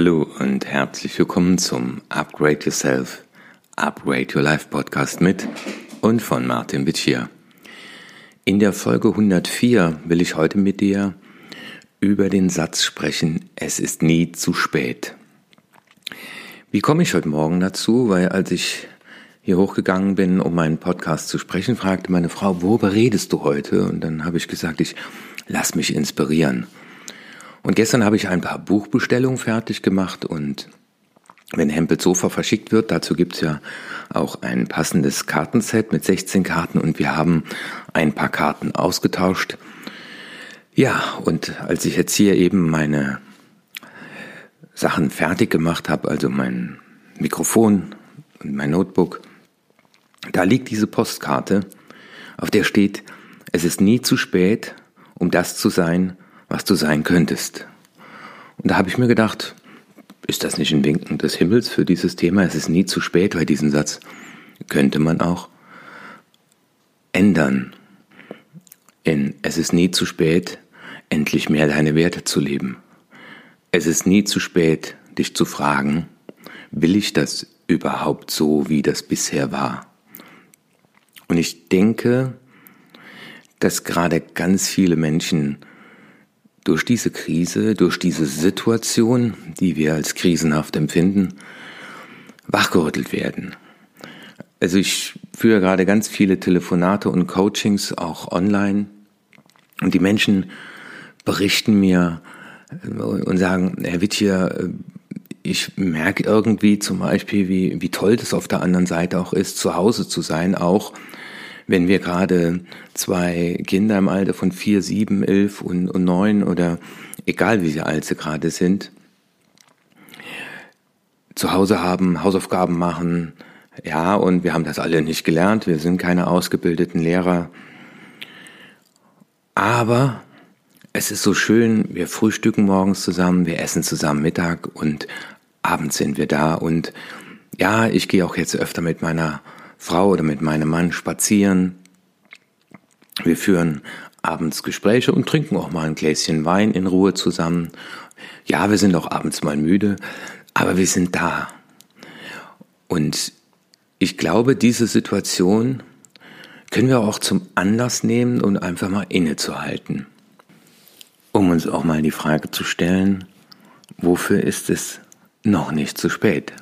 Hallo und herzlich willkommen zum Upgrade Yourself, Upgrade Your Life Podcast mit und von Martin Wittschier. In der Folge 104 will ich heute mit dir über den Satz sprechen, es ist nie zu spät. Wie komme ich heute Morgen dazu? Weil als ich hier hochgegangen bin, um meinen Podcast zu sprechen, fragte meine Frau, worüber redest du heute? Und dann habe ich gesagt, ich lass mich inspirieren. Und gestern habe ich ein paar Buchbestellungen fertig gemacht und wenn Hempel Sofa verschickt wird, dazu gibt's ja auch ein passendes Kartenset mit 16 Karten und wir haben ein paar Karten ausgetauscht. Ja, und als ich jetzt hier eben meine Sachen fertig gemacht habe, also mein Mikrofon und mein Notebook, da liegt diese Postkarte, auf der steht, es ist nie zu spät, um das zu sein, was du sein könntest. Und da habe ich mir gedacht, ist das nicht ein Winken des Himmels für dieses Thema? Es ist nie zu spät, weil diesen Satz könnte man auch ändern. In Es ist nie zu spät, endlich mehr deine Werte zu leben. Es ist nie zu spät, dich zu fragen, will ich das überhaupt so, wie das bisher war? Und ich denke, dass gerade ganz viele Menschen durch diese Krise, durch diese Situation, die wir als krisenhaft empfinden, wachgerüttelt werden. Also ich führe gerade ganz viele Telefonate und Coachings auch online und die Menschen berichten mir und sagen, Herr Wittier, ich merke irgendwie zum Beispiel, wie, wie toll das auf der anderen Seite auch ist, zu Hause zu sein, auch wenn wir gerade zwei Kinder im Alter von vier, sieben, elf und, und neun oder egal wie alt sie gerade sind, zu Hause haben, Hausaufgaben machen, ja, und wir haben das alle nicht gelernt, wir sind keine ausgebildeten Lehrer. Aber es ist so schön, wir frühstücken morgens zusammen, wir essen zusammen Mittag und abends sind wir da. Und ja, ich gehe auch jetzt öfter mit meiner Frau oder mit meinem Mann spazieren. Wir führen abends Gespräche und trinken auch mal ein Gläschen Wein in Ruhe zusammen. Ja, wir sind auch abends mal müde, aber wir sind da. Und ich glaube, diese Situation können wir auch zum Anlass nehmen und einfach mal innezuhalten, um uns auch mal die Frage zu stellen, wofür ist es noch nicht zu spät?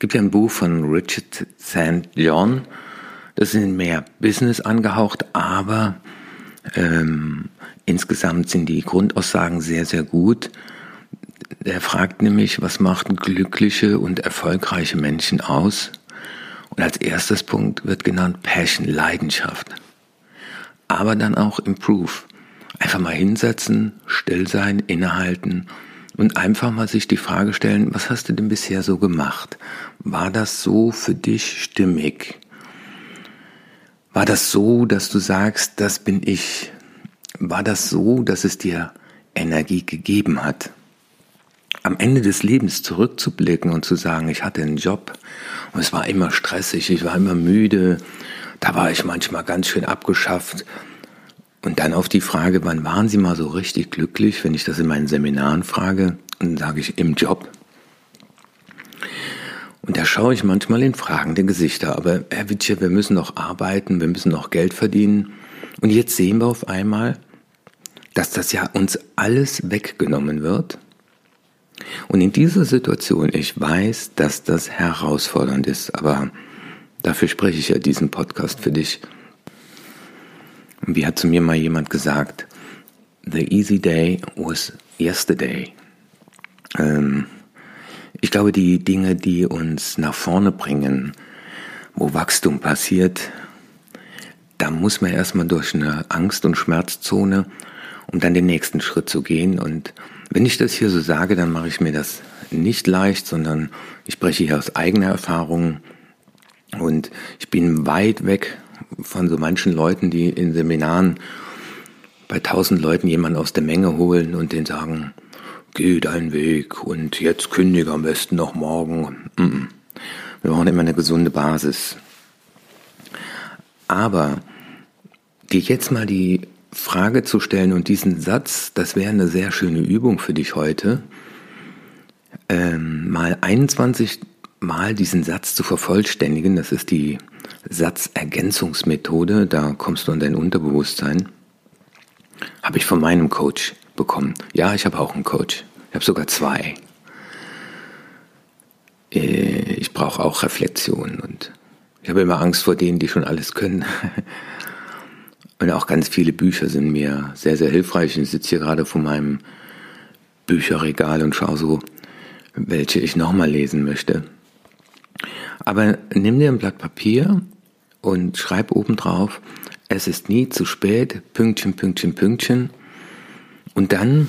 Es gibt ja ein Buch von Richard St. John, das ist mehr Business angehaucht, aber ähm, insgesamt sind die Grundaussagen sehr, sehr gut. Er fragt nämlich, was macht glückliche und erfolgreiche Menschen aus? Und als erstes Punkt wird genannt Passion, Leidenschaft. Aber dann auch Improve. Einfach mal hinsetzen, still sein, innehalten und einfach mal sich die Frage stellen, was hast du denn bisher so gemacht? War das so für dich stimmig? War das so, dass du sagst, das bin ich? War das so, dass es dir Energie gegeben hat? Am Ende des Lebens zurückzublicken und zu sagen, ich hatte einen Job und es war immer stressig, ich war immer müde, da war ich manchmal ganz schön abgeschafft und dann auf die Frage, wann waren Sie mal so richtig glücklich, wenn ich das in meinen Seminaren frage, dann sage ich im Job. Und da schaue ich manchmal in fragende Gesichter. Aber Herr Witsche, wir müssen noch arbeiten, wir müssen noch Geld verdienen. Und jetzt sehen wir auf einmal, dass das ja uns alles weggenommen wird. Und in dieser Situation, ich weiß, dass das herausfordernd ist, aber dafür spreche ich ja diesen Podcast für dich. Wie hat zu mir mal jemand gesagt, The easy day was yesterday. Ähm, ich glaube, die Dinge, die uns nach vorne bringen, wo Wachstum passiert, da muss man erstmal durch eine Angst- und Schmerzzone, um dann den nächsten Schritt zu gehen. Und wenn ich das hier so sage, dann mache ich mir das nicht leicht, sondern ich spreche hier aus eigener Erfahrung. Und ich bin weit weg von so manchen Leuten, die in Seminaren bei tausend Leuten jemanden aus der Menge holen und den sagen, geh deinen Weg und jetzt kündige am besten noch morgen. Wir brauchen immer eine gesunde Basis. Aber dir jetzt mal die Frage zu stellen und diesen Satz, das wäre eine sehr schöne Übung für dich heute. ähm, mal 21 Mal diesen Satz zu vervollständigen. Das ist die Satzergänzungsmethode. Da kommst du an dein Unterbewusstsein. Habe ich von meinem Coach bekommen. Ja, ich habe auch einen Coach. Ich habe sogar zwei. Äh, ich brauche auch Reflexion und ich habe immer Angst vor denen, die schon alles können. Und auch ganz viele Bücher sind mir sehr, sehr hilfreich. Ich sitze hier gerade vor meinem Bücherregal und schaue so, welche ich nochmal lesen möchte. Aber nimm dir ein Blatt Papier und schreib oben drauf, es ist nie zu spät, Pünktchen, Pünktchen, Pünktchen. Und dann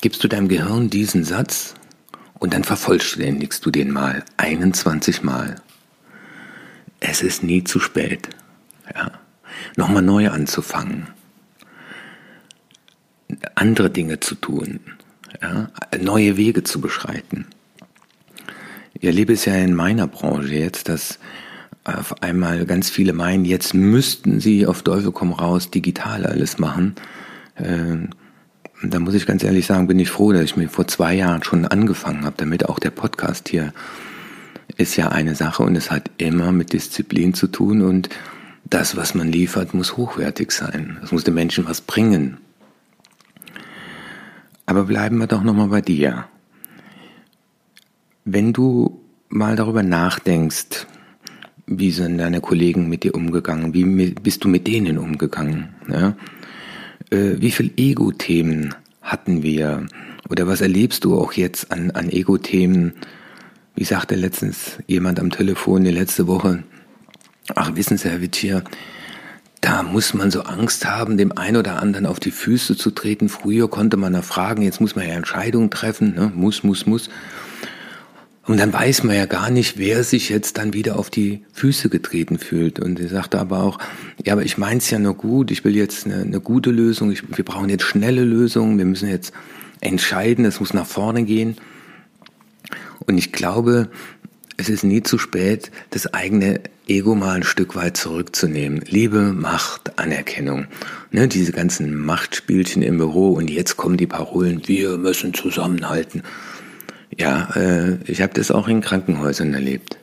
gibst du deinem Gehirn diesen Satz und dann vervollständigst du den mal 21 Mal. Es ist nie zu spät. Ja. Nochmal neu anzufangen. Andere Dinge zu tun. Ja. Neue Wege zu beschreiten. Ich erlebe es ja in meiner Branche jetzt, dass auf einmal ganz viele meinen, jetzt müssten sie auf Teufel komm raus digital alles machen. Ähm, da muss ich ganz ehrlich sagen, bin ich froh, dass ich mir vor zwei Jahren schon angefangen habe, damit auch der Podcast hier ist ja eine Sache und es hat immer mit Disziplin zu tun und das, was man liefert, muss hochwertig sein. Es muss den Menschen was bringen. Aber bleiben wir doch nochmal bei dir. Wenn du mal darüber nachdenkst, wie sind deine Kollegen mit dir umgegangen, wie bist du mit denen umgegangen, ja? Äh, wie viel Ego-Themen hatten wir oder was erlebst du auch jetzt an, an Ego-Themen, wie sagte letztens jemand am Telefon die letzte Woche, ach wissen Sie, Herr Wittier, da muss man so Angst haben, dem einen oder anderen auf die Füße zu treten. Früher konnte man da fragen, jetzt muss man ja Entscheidungen treffen, ne? muss, muss, muss. Und dann weiß man ja gar nicht, wer sich jetzt dann wieder auf die Füße getreten fühlt. Und er sagte aber auch, ja, aber ich meins ja nur gut, ich will jetzt eine, eine gute Lösung, ich, wir brauchen jetzt schnelle Lösungen, wir müssen jetzt entscheiden, es muss nach vorne gehen. Und ich glaube, es ist nie zu spät, das eigene Ego mal ein Stück weit zurückzunehmen. Liebe, Macht, Anerkennung. Ne, diese ganzen Machtspielchen im Büro und jetzt kommen die Parolen, wir müssen zusammenhalten. Ja, äh, ich habe das auch in Krankenhäusern erlebt.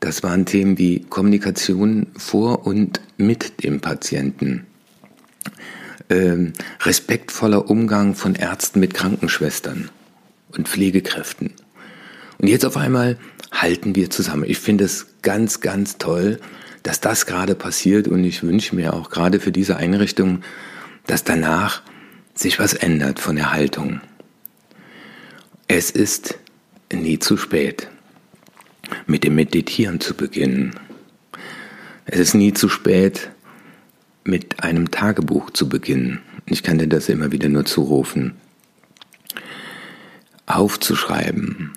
Das waren Themen wie Kommunikation vor und mit dem Patienten, ähm, respektvoller Umgang von Ärzten mit Krankenschwestern und Pflegekräften. Und jetzt auf einmal halten wir zusammen. Ich finde es ganz, ganz toll, dass das gerade passiert und ich wünsche mir auch gerade für diese Einrichtung, dass danach sich was ändert von der Haltung. Es ist nie zu spät, mit dem Meditieren zu beginnen. Es ist nie zu spät, mit einem Tagebuch zu beginnen. Ich kann dir das immer wieder nur zurufen. Aufzuschreiben,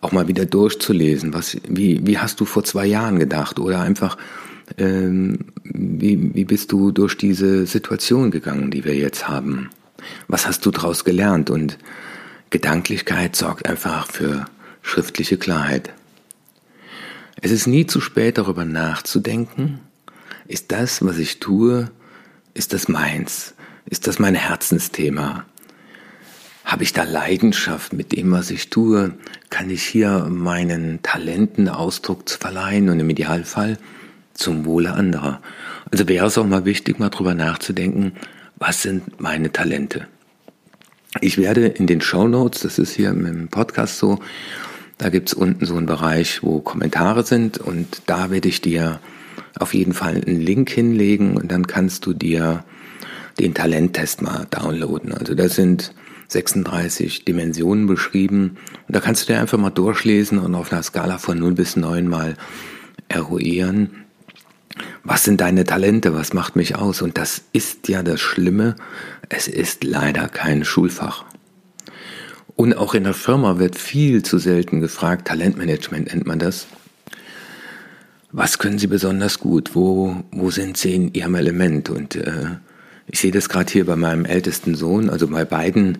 auch mal wieder durchzulesen. Was, wie, wie hast du vor zwei Jahren gedacht? Oder einfach, ähm, wie, wie bist du durch diese Situation gegangen, die wir jetzt haben? Was hast du daraus gelernt? Und Gedanklichkeit sorgt einfach für schriftliche Klarheit. Es ist nie zu spät, darüber nachzudenken. Ist das, was ich tue, ist das meins? Ist das mein Herzensthema? Habe ich da Leidenschaft mit dem, was ich tue? Kann ich hier meinen Talenten Ausdruck verleihen und im Idealfall zum Wohle anderer? Also wäre es auch mal wichtig, mal drüber nachzudenken, was sind meine Talente? Ich werde in den Show Notes, das ist hier im Podcast so, da gibt's unten so einen Bereich, wo Kommentare sind und da werde ich dir auf jeden Fall einen Link hinlegen und dann kannst du dir den Talenttest mal downloaden. Also da sind 36 Dimensionen beschrieben und da kannst du dir einfach mal durchlesen und auf einer Skala von 0 bis 9 mal eruieren, was sind deine Talente, was macht mich aus? Und das ist ja das Schlimme, es ist leider kein Schulfach. Und auch in der Firma wird viel zu selten gefragt, Talentmanagement nennt man das. Was können Sie besonders gut? Wo, wo sind Sie in Ihrem Element? Und äh, ich sehe das gerade hier bei meinem ältesten Sohn, also bei beiden,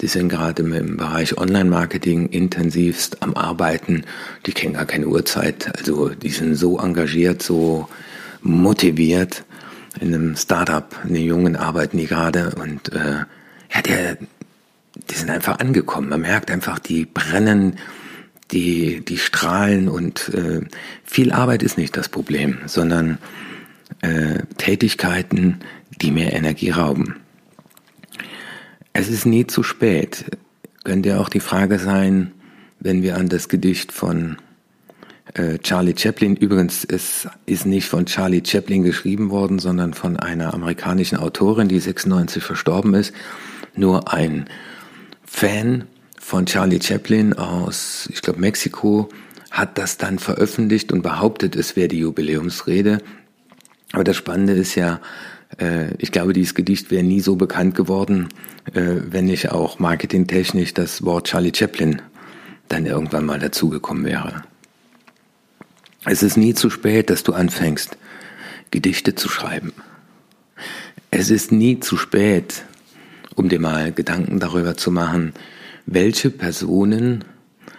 die sind gerade im Bereich Online-Marketing intensivst am Arbeiten. Die kennen gar keine Uhrzeit. Also die sind so engagiert, so motiviert. In einem Startup, in den Jungen arbeiten die gerade und äh, ja, der, die sind einfach angekommen. Man merkt einfach, die brennen, die, die strahlen und äh, viel Arbeit ist nicht das Problem, sondern äh, Tätigkeiten, die mehr Energie rauben. Es ist nie zu spät. Könnte ja auch die Frage sein, wenn wir an das Gedicht von äh, Charlie Chaplin, übrigens, es ist nicht von Charlie Chaplin geschrieben worden, sondern von einer amerikanischen Autorin, die 96 verstorben ist. Nur ein Fan von Charlie Chaplin aus, ich glaube, Mexiko, hat das dann veröffentlicht und behauptet, es wäre die Jubiläumsrede. Aber das Spannende ist ja, äh, ich glaube, dieses Gedicht wäre nie so bekannt geworden, äh, wenn nicht auch marketingtechnisch das Wort Charlie Chaplin dann irgendwann mal dazugekommen wäre. Es ist nie zu spät, dass du anfängst, Gedichte zu schreiben. Es ist nie zu spät, um dir mal Gedanken darüber zu machen, welche Personen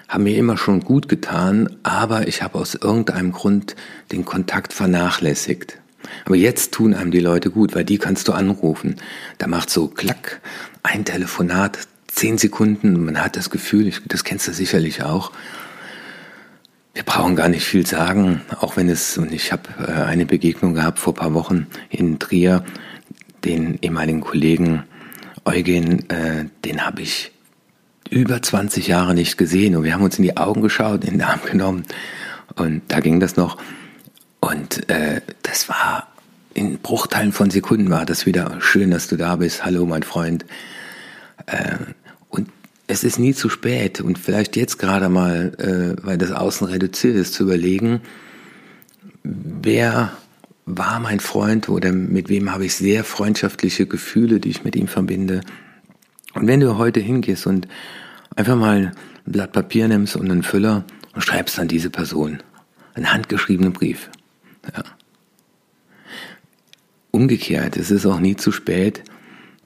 haben mir immer schon gut getan, aber ich habe aus irgendeinem Grund den Kontakt vernachlässigt. Aber jetzt tun einem die Leute gut, weil die kannst du anrufen. Da macht so klack, ein Telefonat, zehn Sekunden, man hat das Gefühl, das kennst du sicherlich auch. Wir brauchen gar nicht viel sagen, auch wenn es, und ich habe äh, eine Begegnung gehabt vor paar Wochen in Trier, den ehemaligen Kollegen Eugen, äh, den habe ich über 20 Jahre nicht gesehen und wir haben uns in die Augen geschaut, in den Arm genommen und da ging das noch. Und äh, das war in Bruchteilen von Sekunden war das wieder schön, dass du da bist. Hallo, mein Freund. Und es ist nie zu spät und vielleicht jetzt gerade mal, äh, weil das Außen reduziert ist, zu überlegen, wer war mein Freund oder mit wem habe ich sehr freundschaftliche Gefühle, die ich mit ihm verbinde. Und wenn du heute hingehst und einfach mal ein Blatt Papier nimmst und einen Füller und schreibst an diese Person einen handgeschriebenen Brief, ja. Umgekehrt, es ist auch nie zu spät,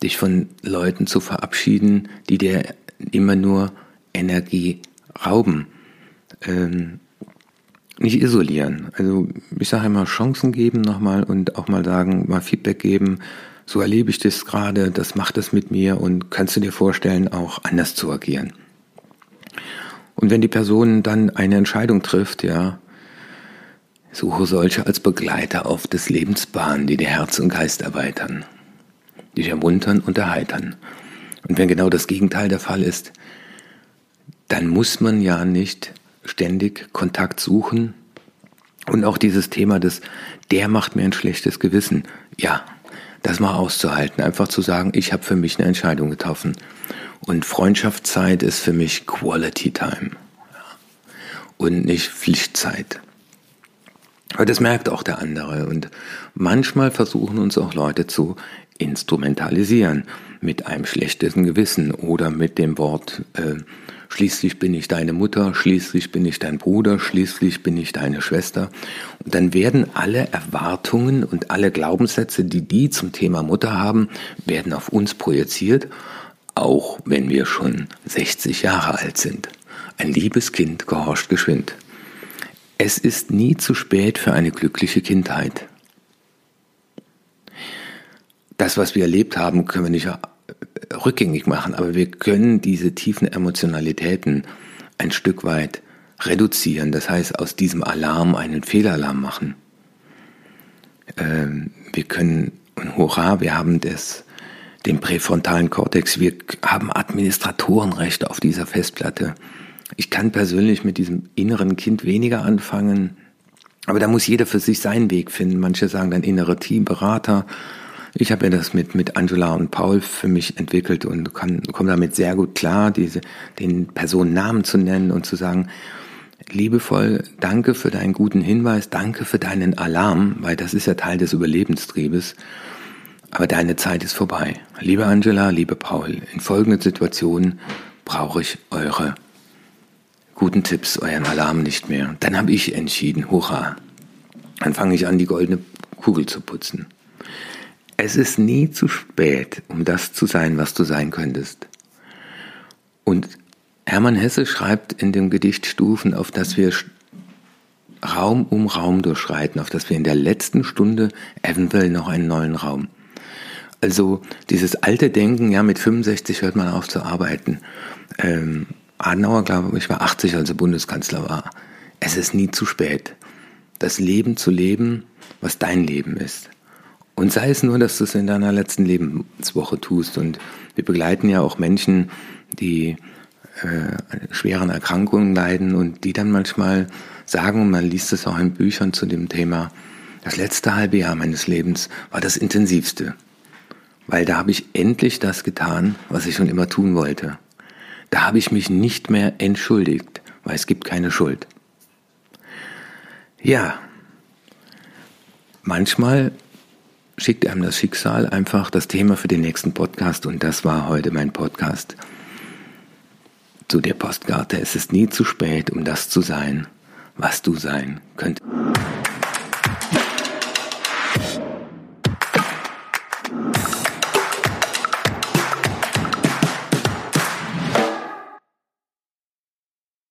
dich von Leuten zu verabschieden, die dir immer nur Energie rauben. Ähm, nicht isolieren. Also ich sage immer Chancen geben nochmal und auch mal sagen, mal Feedback geben. So erlebe ich das gerade, das macht es mit mir und kannst du dir vorstellen, auch anders zu agieren. Und wenn die Person dann eine Entscheidung trifft, ja, Suche solche als Begleiter auf des Lebensbahn, die dir Herz und Geist erweitern, dich ermuntern und erheitern. Und wenn genau das Gegenteil der Fall ist, dann muss man ja nicht ständig Kontakt suchen. Und auch dieses Thema des, der macht mir ein schlechtes Gewissen. Ja, das mal auszuhalten, einfach zu sagen, ich habe für mich eine Entscheidung getroffen. Und Freundschaftszeit ist für mich Quality Time und nicht Pflichtzeit. Aber das merkt auch der andere. Und manchmal versuchen uns auch Leute zu instrumentalisieren mit einem schlechten Gewissen oder mit dem Wort, äh, schließlich bin ich deine Mutter, schließlich bin ich dein Bruder, schließlich bin ich deine Schwester. Und dann werden alle Erwartungen und alle Glaubenssätze, die die zum Thema Mutter haben, werden auf uns projiziert, auch wenn wir schon 60 Jahre alt sind. Ein liebes Kind gehorcht geschwind. Es ist nie zu spät für eine glückliche Kindheit. Das, was wir erlebt haben, können wir nicht rückgängig machen, aber wir können diese tiefen Emotionalitäten ein Stück weit reduzieren. Das heißt, aus diesem Alarm einen Fehlalarm machen. Ähm, wir können, und hurra, wir haben das, den präfrontalen Kortex, wir haben Administratorenrechte auf dieser Festplatte. Ich kann persönlich mit diesem inneren Kind weniger anfangen, aber da muss jeder für sich seinen Weg finden. Manche sagen dann innere Teamberater. Ich habe ja das mit, mit Angela und Paul für mich entwickelt und kann, komme damit sehr gut klar, diese, den Personen Namen zu nennen und zu sagen, liebevoll, danke für deinen guten Hinweis, danke für deinen Alarm, weil das ist ja Teil des Überlebenstriebes. Aber deine Zeit ist vorbei. Liebe Angela, liebe Paul, in folgenden Situationen brauche ich eure guten Tipps, euren Alarm nicht mehr. Dann habe ich entschieden, hurra. Dann fange ich an, die goldene Kugel zu putzen. Es ist nie zu spät, um das zu sein, was du sein könntest. Und Hermann Hesse schreibt in dem Gedicht Stufen, auf das wir Raum um Raum durchschreiten, auf das wir in der letzten Stunde eventuell noch einen neuen Raum. Also dieses alte Denken, ja, mit 65 hört man auf zu arbeiten. Ähm, Adenauer, glaube ich, war 80, als er Bundeskanzler war. Es ist nie zu spät, das Leben zu leben, was dein Leben ist. Und sei es nur, dass du es in deiner letzten Lebenswoche tust. Und wir begleiten ja auch Menschen, die äh, schweren Erkrankungen leiden und die dann manchmal sagen, man liest es auch in Büchern zu dem Thema, das letzte halbe Jahr meines Lebens war das intensivste, weil da habe ich endlich das getan, was ich schon immer tun wollte. Da habe ich mich nicht mehr entschuldigt, weil es gibt keine Schuld. Ja, manchmal schickt einem das Schicksal einfach das Thema für den nächsten Podcast und das war heute mein Podcast zu der Postkarte. Es ist nie zu spät, um das zu sein, was du sein könntest.